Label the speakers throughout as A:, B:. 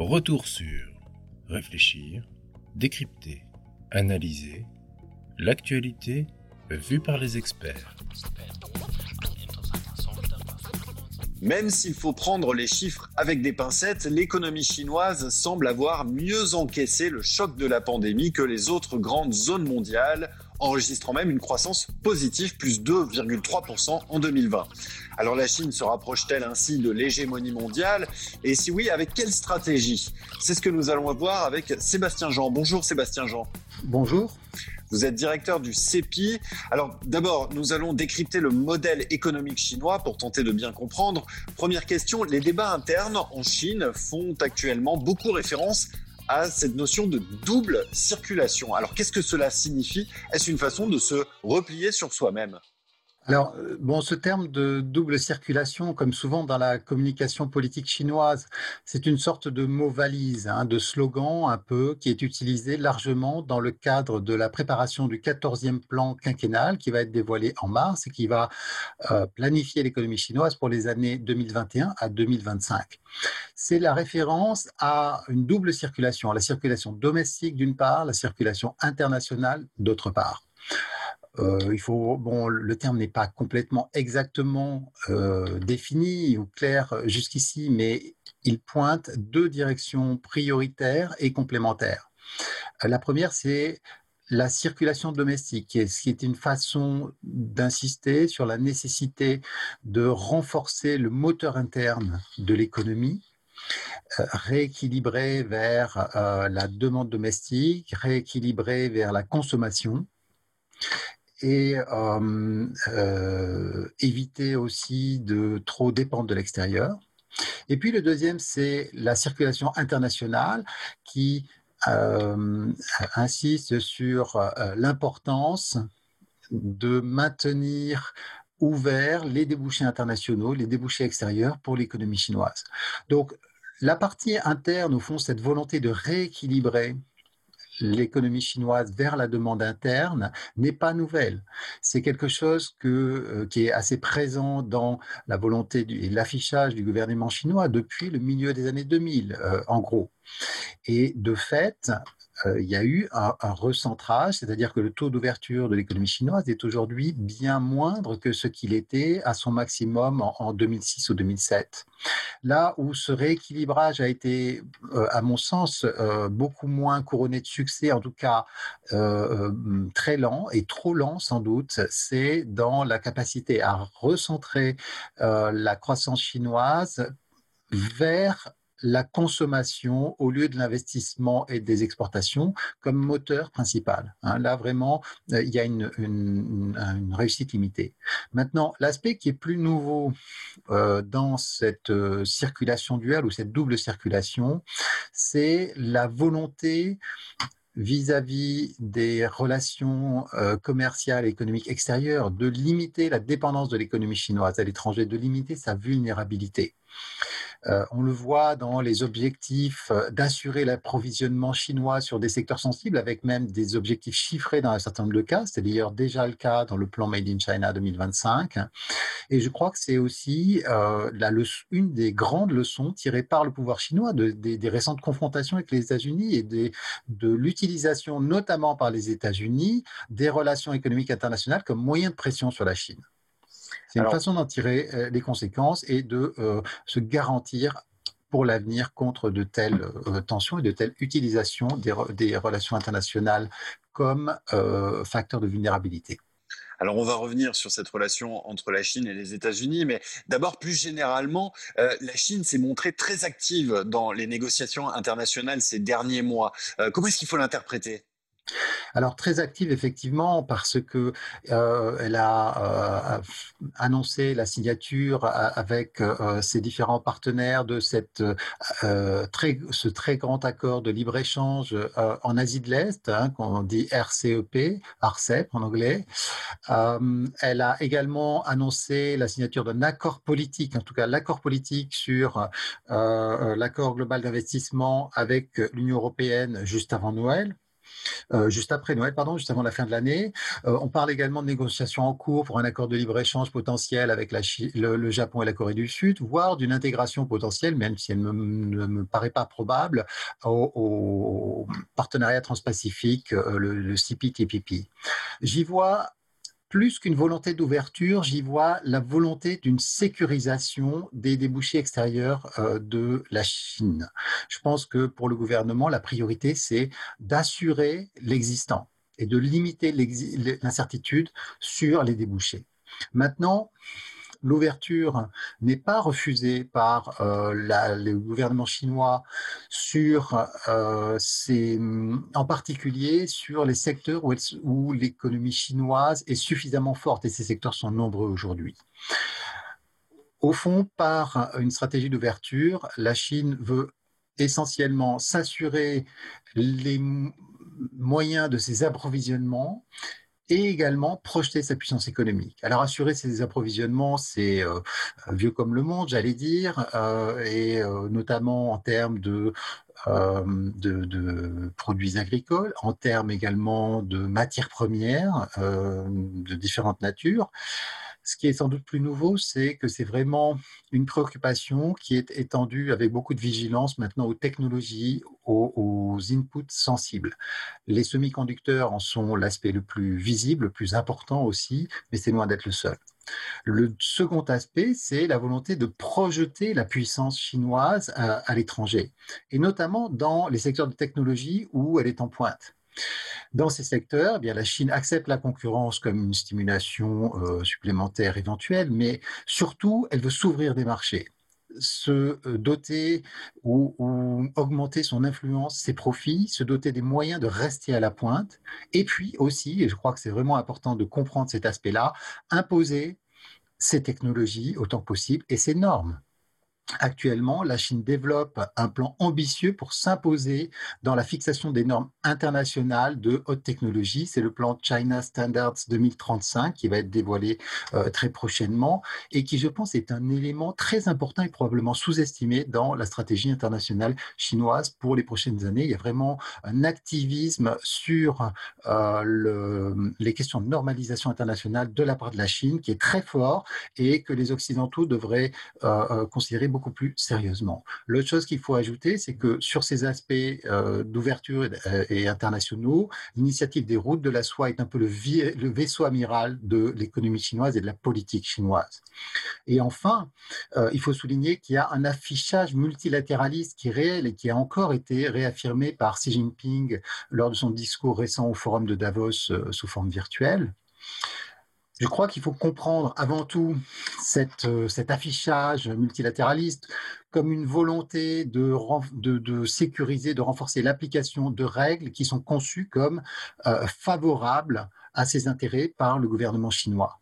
A: Retour sur réfléchir, décrypter, analyser l'actualité vue par les experts.
B: Même s'il faut prendre les chiffres avec des pincettes, l'économie chinoise semble avoir mieux encaissé le choc de la pandémie que les autres grandes zones mondiales, enregistrant même une croissance positive, plus 2,3% en 2020. Alors la Chine se rapproche-t-elle ainsi de l'hégémonie mondiale? Et si oui, avec quelle stratégie? C'est ce que nous allons voir avec Sébastien Jean. Bonjour Sébastien Jean.
C: Bonjour.
B: Vous êtes directeur du CEPI. Alors d'abord, nous allons décrypter le modèle économique chinois pour tenter de bien comprendre. Première question, les débats internes en Chine font actuellement beaucoup référence à cette notion de double circulation. Alors qu'est-ce que cela signifie? Est-ce une façon de se replier sur soi-même?
C: Alors, bon, ce terme de double circulation, comme souvent dans la communication politique chinoise, c'est une sorte de mot valise, hein, de slogan un peu, qui est utilisé largement dans le cadre de la préparation du 14e plan quinquennal qui va être dévoilé en mars et qui va euh, planifier l'économie chinoise pour les années 2021 à 2025. C'est la référence à une double circulation, à la circulation domestique d'une part, la circulation internationale d'autre part. Euh, il faut, bon, le terme n'est pas complètement exactement euh, défini ou clair jusqu'ici, mais il pointe deux directions prioritaires et complémentaires. Euh, la première, c'est la circulation domestique, ce qui est une façon d'insister sur la nécessité de renforcer le moteur interne de l'économie, rééquilibrer vers la demande domestique, rééquilibrer vers la consommation et éviter aussi de trop dépendre de l'extérieur. Et puis le deuxième, c'est la circulation internationale qui insiste sur l'importance de maintenir ouverts les débouchés internationaux, les débouchés extérieurs pour l'économie chinoise. Donc, la partie interne, au fond, cette volonté de rééquilibrer l'économie chinoise vers la demande interne n'est pas nouvelle. C'est quelque chose euh, qui est assez présent dans la volonté et l'affichage du gouvernement chinois depuis le milieu des années 2000, euh, en gros. Et de fait, il y a eu un, recentrage, c'est-à-dire que le taux d'ouverture de l'économie chinoise est aujourd'hui bien moindre que ce qu'il était à son maximum en, 2006 ou 2007. Là où ce rééquilibrage a été, euh, à mon sens, euh, beaucoup moins couronné de succès, en tout cas très lent et trop lent sans doute, c'est dans la capacité à recentrer la croissance chinoise vers la consommation au lieu de l'investissement et des exportations comme moteur principal. Hein. là, vraiment, euh, il y a une, réussite limitée. Maintenant, l'aspect qui est plus nouveau euh, dans cette euh, circulation duelle ou cette double circulation, c'est la volonté vis-à-vis des relations commerciales et économiques extérieures, de limiter la dépendance de l'économie chinoise à l'étranger, de limiter sa vulnérabilité. Euh, on le voit dans les objectifs euh, d'assurer l'approvisionnement chinois sur des secteurs sensibles, avec même des objectifs chiffrés dans un certain nombre de cas. C'est d'ailleurs déjà le cas dans le plan Made in China 2025. Et je crois que c'est aussi euh, une des grandes leçons tirées par le pouvoir chinois des récentes confrontations avec les États-Unis et de l'utilisation, notamment par les États-Unis, des relations économiques internationales comme moyen de pression sur la Chine. C'est une façon d'en tirer euh, les conséquences et de euh, se garantir pour l'avenir contre de telles euh, tensions et de telles utilisations des, relations internationales comme facteur de vulnérabilité.
B: Alors on va revenir sur cette relation entre la Chine et les États-Unis, mais d'abord plus généralement, la Chine s'est montrée très active dans les négociations internationales ces derniers mois. comment est-ce qu'il faut l'interpréter?
C: Alors très active effectivement parce que euh, elle a euh, annoncé la signature avec euh, ses différents partenaires de cette très, ce très grand accord de libre échange en Asie de l'Est, hein, qu'on dit RCEP, RCEP en anglais. elle a également annoncé la signature d'un accord politique, en tout cas l'accord politique sur l'accord global d'investissement avec l'Union européenne juste avant Noël. Juste après Noël, pardon, juste avant la fin de l'année. on parle également de négociations en cours pour un accord de libre-échange potentiel avec le, Japon et la Corée du Sud, voire d'une intégration potentielle, même si elle ne me, paraît pas probable, au, partenariat transpacifique, le, le CPTPP. J'y vois plus qu'une volonté d'ouverture, j'y vois la volonté d'une sécurisation des débouchés extérieurs euh, de la Chine. Je pense que pour le gouvernement, la priorité, c'est d'assurer l'existant et de limiter l'incertitude sur les débouchés. Maintenant, l'ouverture n'est pas refusée par euh, le gouvernement chinois sur euh, en particulier sur les secteurs où l'économie chinoise est suffisamment forte et ces secteurs sont nombreux aujourd'hui. Au fond, par une stratégie d'ouverture, la Chine veut essentiellement s'assurer les moyens de ses approvisionnements et également projeter sa puissance économique. Alors assurer ses approvisionnements, c'est euh, vieux comme le monde, j'allais dire, euh, et euh, notamment en termes de, produits agricoles, en termes également de matières premières de différentes natures. Ce qui est sans doute plus nouveau, c'est que c'est vraiment une préoccupation qui est étendue avec beaucoup de vigilance maintenant aux technologies, aux, inputs sensibles. Les semi-conducteurs en sont l'aspect le plus visible, le plus important aussi, mais c'est loin d'être le seul. Le second aspect, c'est la volonté de projeter la puissance chinoise à, l'étranger, et notamment dans les secteurs de technologie où elle est en pointe. Dans ces secteurs, eh la Chine accepte la concurrence comme une stimulation euh, supplémentaire éventuelle, mais surtout, elle veut s'ouvrir des marchés se euh, doter ou, augmenter son influence, ses profits, se doter des moyens de rester à la pointe, et puis aussi, et je crois que c'est vraiment important de comprendre cet aspect-là, imposer ces technologies autant que possible et ces normes. Actuellement, la Chine développe un plan ambitieux pour s'imposer dans la fixation des normes internationales de haute technologie. C'est le plan China Standards 2035 qui va être dévoilé euh, très prochainement et qui, je pense, est un élément très important et probablement sous-estimé dans la stratégie internationale chinoise pour les prochaines années. Il y a vraiment un activisme sur euh, le, les questions de normalisation internationale de la part de la Chine qui est très fort et que les Occidentaux devraient euh, considérer beaucoup beaucoup plus sérieusement. L'autre chose qu'il faut ajouter, c'est que sur ces aspects euh, d'ouverture et, internationaux, l'initiative des routes de la soie est un peu le, vaisseau amiral de l'économie chinoise et de la politique chinoise. Et enfin, euh, il faut souligner qu'il y a un affichage multilatéraliste qui est réel et qui a encore été réaffirmé par Xi Jinping lors de son discours récent au forum de Davos euh, sous forme virtuelle. Je crois qu'il faut comprendre avant tout euh, cet affichage multilatéraliste comme une volonté de, sécuriser, de renforcer l'application de règles qui sont conçues comme euh, favorables à ses intérêts par le gouvernement chinois.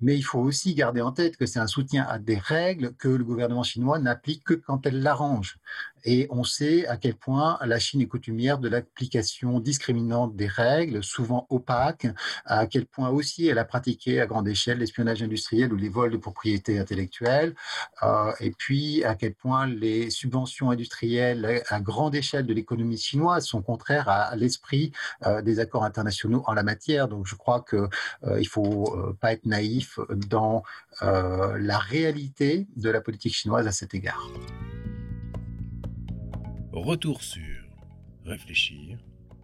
C: Mais il faut aussi garder en tête que c'est un soutien à des règles que le gouvernement chinois n'applique que quand elles l'arrangent. Et on sait à quel point la Chine est coutumière de l'application discriminante des règles, souvent opaques, à quel point aussi elle a pratiqué à grande échelle l'espionnage industriel ou les vols de propriété intellectuelle, euh, et puis à quel point les subventions industrielles à grande échelle de l'économie chinoise sont contraires à l'esprit euh, des accords internationaux en la matière. Donc je crois qu'il euh, ne faut pas être naïf dans la réalité de la politique chinoise à cet égard.
A: Retour sur réfléchir,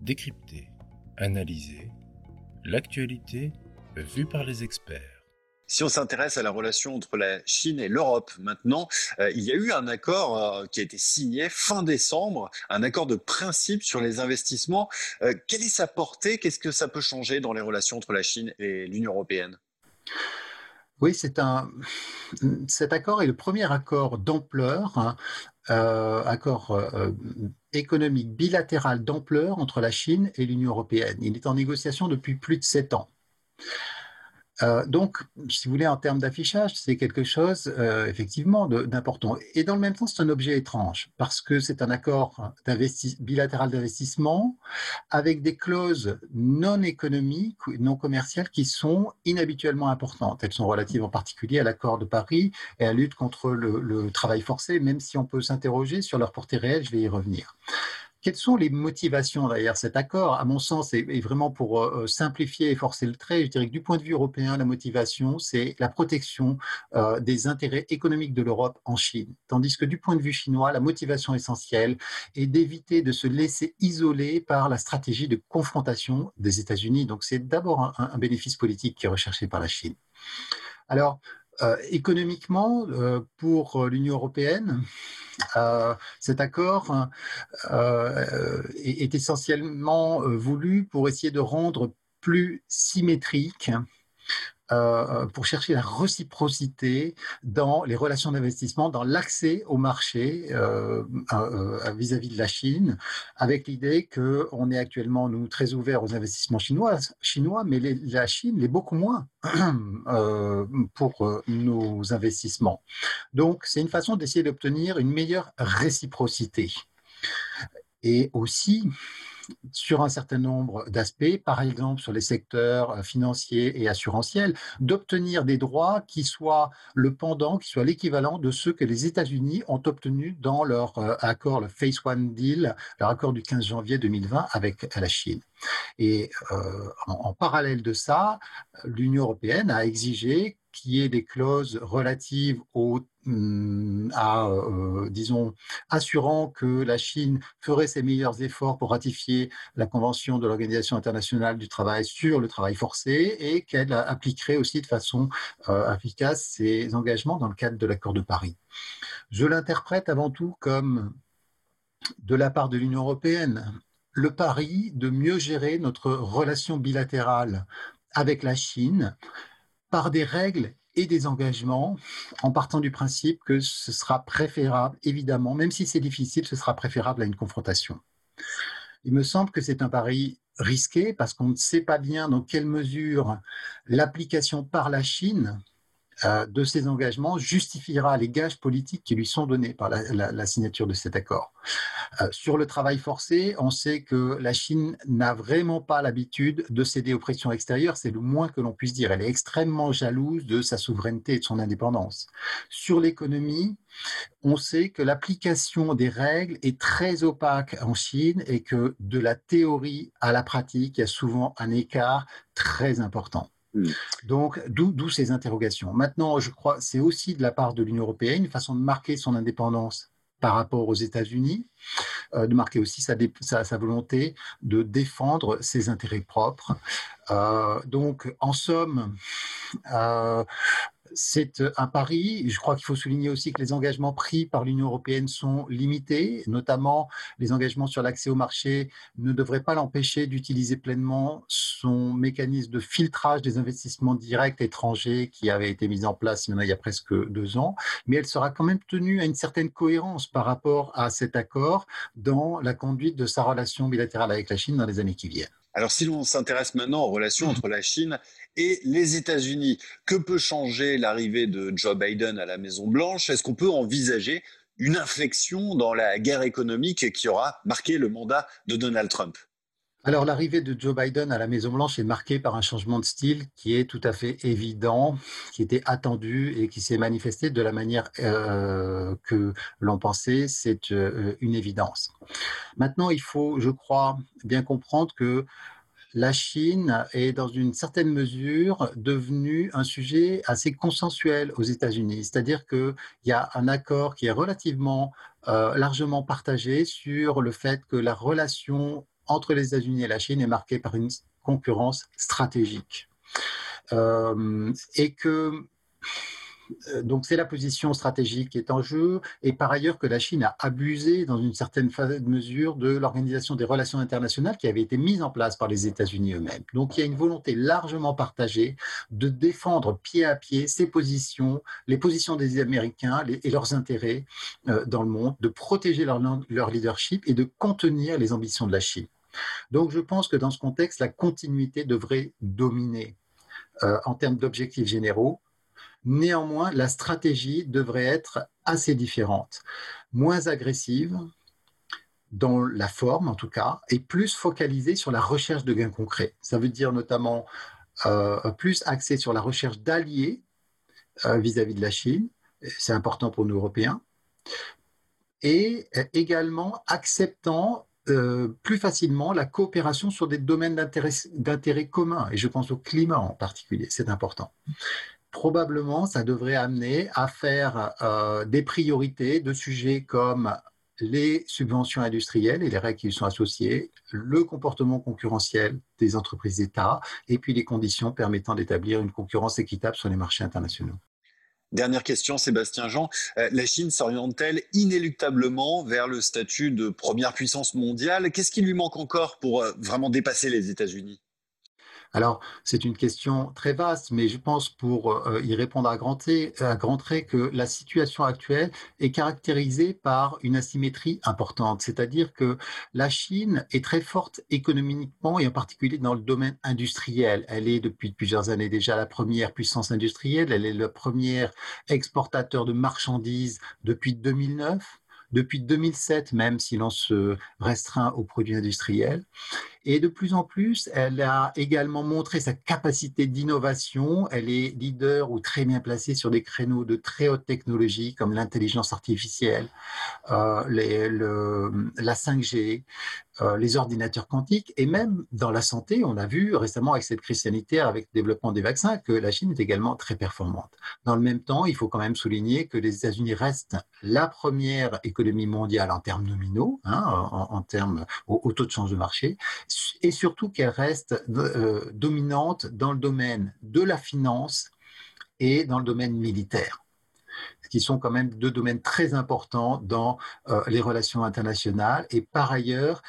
A: décrypter, analyser l'actualité vue par les experts.
B: Si on s'intéresse à la relation entre la Chine et l'Europe maintenant, euh, il y a eu un accord euh, qui a été signé fin décembre, un accord de principe sur les investissements. Euh, quelle est sa portée? Qu'est-ce que ça peut changer dans les relations entre la Chine et l'Union européenne?
C: Oui, c'est un. Cet accord est le premier accord d'ampleur, hein, accord euh, économique bilatéral d'ampleur entre la Chine et l'Union européenne. Il est en négociation depuis plus de sept ans. Euh, donc, si vous voulez, en termes d'affichage, c'est quelque chose euh, effectivement d'important. Et dans le même temps, c'est un objet étrange parce que c'est un accord bilatéral d'investissement avec des clauses non économiques, non commerciales qui sont inhabituellement importantes. Elles sont relatives en particulier à l'accord de Paris et à la lutte contre le, le travail forcé, même si on peut s'interroger sur leur portée réelle, je vais y revenir. Quelles sont les motivations derrière cet accord? À mon sens, et, vraiment pour euh, euh, simplifier et forcer le trait, je dirais que du point de vue européen, la motivation, c'est la protection euh, des intérêts économiques de l'Europe en Chine. Tandis que du point de vue chinois, la motivation essentielle est d'éviter de se laisser isoler par la stratégie de confrontation des États-Unis. Donc c'est d'abord un, un bénéfice politique qui est recherché par la Chine. Alors, euh, économiquement, euh, pour l'Union européenne, euh, cet accord est, essentiellement voulu pour essayer de rendre plus symétrique euh, pour chercher la réciprocité dans les relations d'investissement, dans l'accès au marché euh, euh, vis-à-vis de la Chine, avec l'idée qu'on est actuellement, nous, très ouverts aux investissements chinois, chinois mais la Chine l'est beaucoup moins pour nos investissements. Donc, c'est une façon d'essayer d'obtenir une meilleure réciprocité. Et aussi, sur un certain nombre d'aspects, par exemple sur les secteurs euh, financiers et assurantiels, d'obtenir des droits qui soient le pendant, qui soient l'équivalent de ceux que les États-Unis ont obtenus dans leur euh, accord, le Phase One Deal, leur accord du 15 janvier 2020 avec la Chine. Et euh, en, parallèle de ça, l'Union européenne a exigé qu'il y ait des clauses relatives hum, à, euh, disons, assurant que la Chine ferait ses meilleurs efforts pour ratifier la Convention de l'Organisation internationale du travail sur le travail forcé et qu'elle appliquerait aussi de façon euh, efficace ses engagements dans le cadre de l'accord de Paris. Je l'interprète avant tout comme de la part de l'Union européenne le pari de mieux gérer notre relation bilatérale avec la Chine par des règles et des engagements, en partant du principe que ce sera préférable, évidemment, même si c'est difficile, ce sera préférable à une confrontation. Il me semble que c'est un pari risqué parce qu'on ne sait pas bien dans quelle mesure l'application par la Chine de ces engagements justifiera les gages politiques qui lui sont donnés par la, signature de cet accord. Euh, sur le travail forcé, on sait que la Chine n'a vraiment pas l'habitude de céder aux pressions extérieures, c'est le moins que l'on puisse dire. Elle est extrêmement jalouse de sa souveraineté et de son indépendance. Sur l'économie, on sait que l'application des règles est très opaque en Chine et que de la théorie à la pratique, il y a souvent un écart très important. Hmm. Donc, d'où ces interrogations. Maintenant, je crois c'est aussi de la part de l'Union européenne une façon de marquer son indépendance par rapport aux États-Unis, euh, de marquer aussi sa, sa, volonté de défendre ses intérêts propres. Euh, donc, en somme, euh, c'est euh, un pari. Je crois qu'il faut souligner aussi que les engagements pris par l'Union européenne sont limités, notamment les engagements sur l'accès au marché ne devraient pas l'empêcher d'utiliser pleinement son mécanisme de filtrage des investissements directs étrangers qui avait été mis en place il y, a presque deux ans, mais elle sera quand même tenue à une certaine cohérence par rapport à cet accord dans la conduite de sa relation bilatérale avec la Chine dans les années qui viennent.
B: Alors si l'on s'intéresse maintenant aux relations entre la Chine et les États-Unis, que peut changer l'arrivée de Joe Biden à la Maison-Blanche? Est-ce qu'on peut envisager une inflexion dans la guerre économique qui aura marqué le mandat de Donald Trump?
C: Alors l'arrivée de Joe Biden à la Maison-Blanche est marquée par un changement de style qui est tout à fait évident, qui était attendu et qui s'est manifesté de la manière euh, que l'on pensait, c'est euh, une évidence. Maintenant, il faut, je crois, bien comprendre que la Chine est dans une certaine mesure devenue un sujet assez consensuel aux États-Unis. C'est-à-dire qu'il y a un accord qui est relativement euh, largement partagé sur le fait que la relation entre les États-Unis et la Chine est marquée par une concurrence stratégique. Euh, et que euh, donc c'est la position stratégique qui est en jeu, et par ailleurs que la Chine a abusé dans une certaine mesure de l'organisation des relations internationales qui avait été mise en place par les États-Unis eux-mêmes. Donc il y a une volonté largement partagée de défendre pied à pied ces positions, les positions des Américains et leurs intérêts euh, dans le monde, de protéger leur, leur leadership et de contenir les ambitions de la Chine. Donc je pense que dans ce contexte, la continuité devrait dominer euh, en termes d'objectifs généraux. Néanmoins, la stratégie devrait être assez différente, moins agressive dans la forme en tout cas, et plus focalisée sur la recherche de gains concrets. Ça veut dire notamment euh, plus axée sur la recherche d'alliés euh, vis-à-vis de la Chine, c'est important pour nous Européens, et également acceptant plus facilement la coopération sur des domaines d'intérêt commun, et je pense au climat en particulier, c'est important probablement, ça devrait amener à faire euh, des priorités de sujets comme les subventions industrielles et les règles qui y sont associées, le comportement concurrentiel des entreprises d'État et puis les conditions permettant d'établir une concurrence équitable sur les marchés internationaux.
B: Dernière question, Sébastien Jean. Euh, la Chine s'oriente-t-elle inéluctablement vers le statut de première puissance mondiale? Qu'est-ce qui lui manque encore pour euh, vraiment dépasser les États-Unis?
C: Alors, c'est une question très vaste, mais je pense pour euh, y répondre à grands traits que la situation actuelle est caractérisée par une asymétrie importante, c'est-à-dire que la Chine est très forte économiquement et en particulier dans le domaine industriel. Elle est depuis plusieurs années déjà la première puissance industrielle, elle est le premier exportateur de marchandises depuis 2009 depuis 2007 même si l'on se restreint aux produits industriels. Et de plus en plus, elle a également montré sa capacité d'innovation. Elle est leader ou très bien placée sur des créneaux de très haute technologie comme l'intelligence artificielle, euh, la 5G, euh, les ordinateurs quantiques et même dans la santé, on a vu récemment avec cette crise sanitaire, avec le développement des vaccins, que la Chine est également très performante. Dans le même temps, il faut quand même souligner que les États-Unis restent la première économie mondiale en termes nominaux, hein, en, termes au, taux de change de marché, et surtout qu'elle reste euh, dominante dans le domaine de la finance et dans le domaine militaire qui sont quand même deux domaines très importants dans euh, les relations internationales. Et par ailleurs,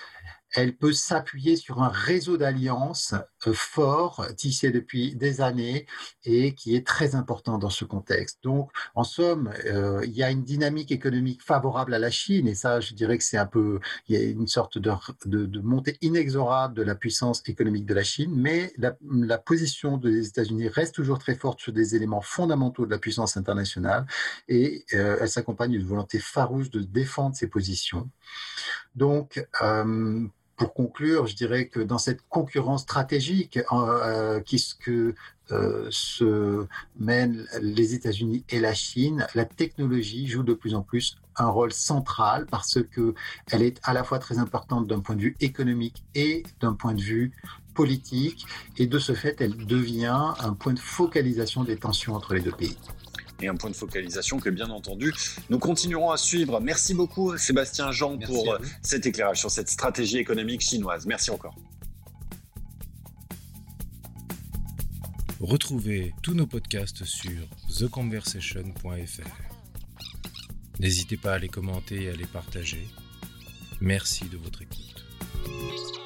C: elle peut s'appuyer sur un réseau d'alliances euh, fort, tissé depuis des années et qui est très important dans ce contexte. Donc, en somme, euh, il y a une dynamique économique favorable à la Chine et ça, je dirais que c'est un peu, il y a une sorte de, montée inexorable de la puissance économique de la Chine, mais la, position des États-Unis reste toujours très forte sur des éléments fondamentaux de la puissance internationale et euh, elle s'accompagne d'une volonté farouche de défendre ses positions. Donc, pour conclure, je dirais que dans cette concurrence stratégique euh, qui euh, se mènent les États-Unis et la Chine, la technologie joue de plus en plus un rôle central parce que elle est à la fois très importante d'un point de vue économique et d'un point de vue politique, et de ce fait, elle devient un point de focalisation des tensions entre les deux pays
B: et un point de focalisation que bien entendu nous continuerons à suivre. Merci beaucoup Sébastien Jean pour euh, cet éclairage sur cette stratégie économique chinoise. Merci encore.
A: Retrouvez tous nos podcasts sur theconversation.fr. N'hésitez pas à les commenter et à les partager. Merci de votre écoute.